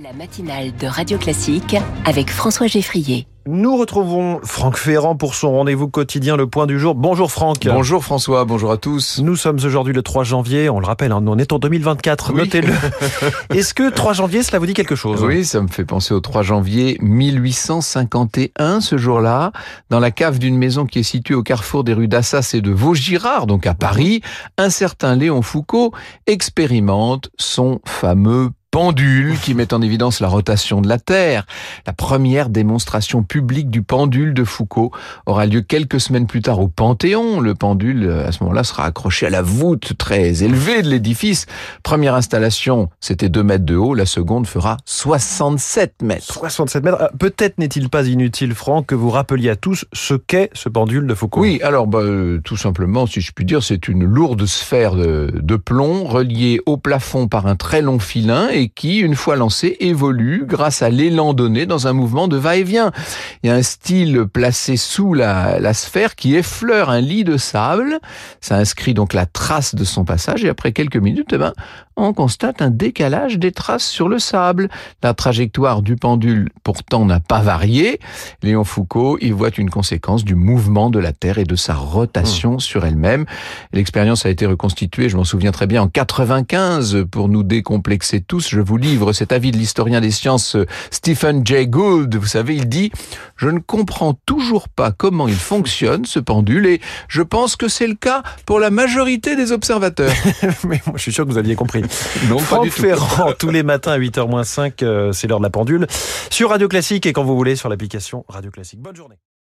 La matinale de Radio Classique avec François Geffrier. Nous retrouvons Franck Ferrand pour son rendez-vous quotidien Le Point du jour. Bonjour Franck. Bonjour François, bonjour à tous. Nous sommes aujourd'hui le 3 janvier, on le rappelle, hein, on est en 2024, Oui. notez-le. Est-ce que 3 janvier, cela vous dit quelque chose Oui, ça me fait penser au 3 janvier 1851, ce jour-là, dans la cave d'une maison qui est située au carrefour des rues d'Assas et de Vaugirard, donc à Paris, un certain Léon Foucault expérimente son fameux pendule qui met en évidence la rotation de la Terre. La première démonstration publique du pendule de Foucault aura lieu quelques semaines plus tard au Panthéon. Le pendule, euh, à ce moment-là, sera accroché à la voûte très élevée de l'édifice. Première installation, c'était 2 mètres de haut. La seconde fera 67 mètres. 67 mètres. Ah, Peut-être n'est-il pas inutile, Franck, que vous rappeliez à tous ce qu'est ce pendule de Foucault. Oui, alors bah, euh, tout simplement, si je puis dire, c'est une lourde sphère de, de plomb reliée au plafond par un très long filin et qui, une fois lancée, évolue grâce à l'élan donné dans un mouvement de va-et-vient. Il y a un style placé sous la, la sphère qui effleure un lit de sable. Ça inscrit donc la trace de son passage et après quelques minutes, eh ben, on constate un décalage des traces sur le sable. La trajectoire du pendule pourtant n'a pas varié. Léon Foucault y voit une conséquence du mouvement de la Terre et de sa rotation sur elle-même. L'expérience a été reconstituée, je m'en souviens très bien, en 95 pour nous décomplexer tous. Je vous livre cet avis de l'historien des sciences euh, Stephen Jay Gould. Vous savez, il dit « Je ne comprends toujours pas comment il fonctionne, ce pendule, et je pense que c'est le cas pour la majorité des observateurs. Mais moi, je suis sûr que vous aviez compris. » Non, pas Franck tout. Ferrand, tous les matins à 8h moins 5, euh, c'est l'heure de la pendule. Sur Radio Classique et quand vous voulez sur l'application Radio Classique. Bonne journée.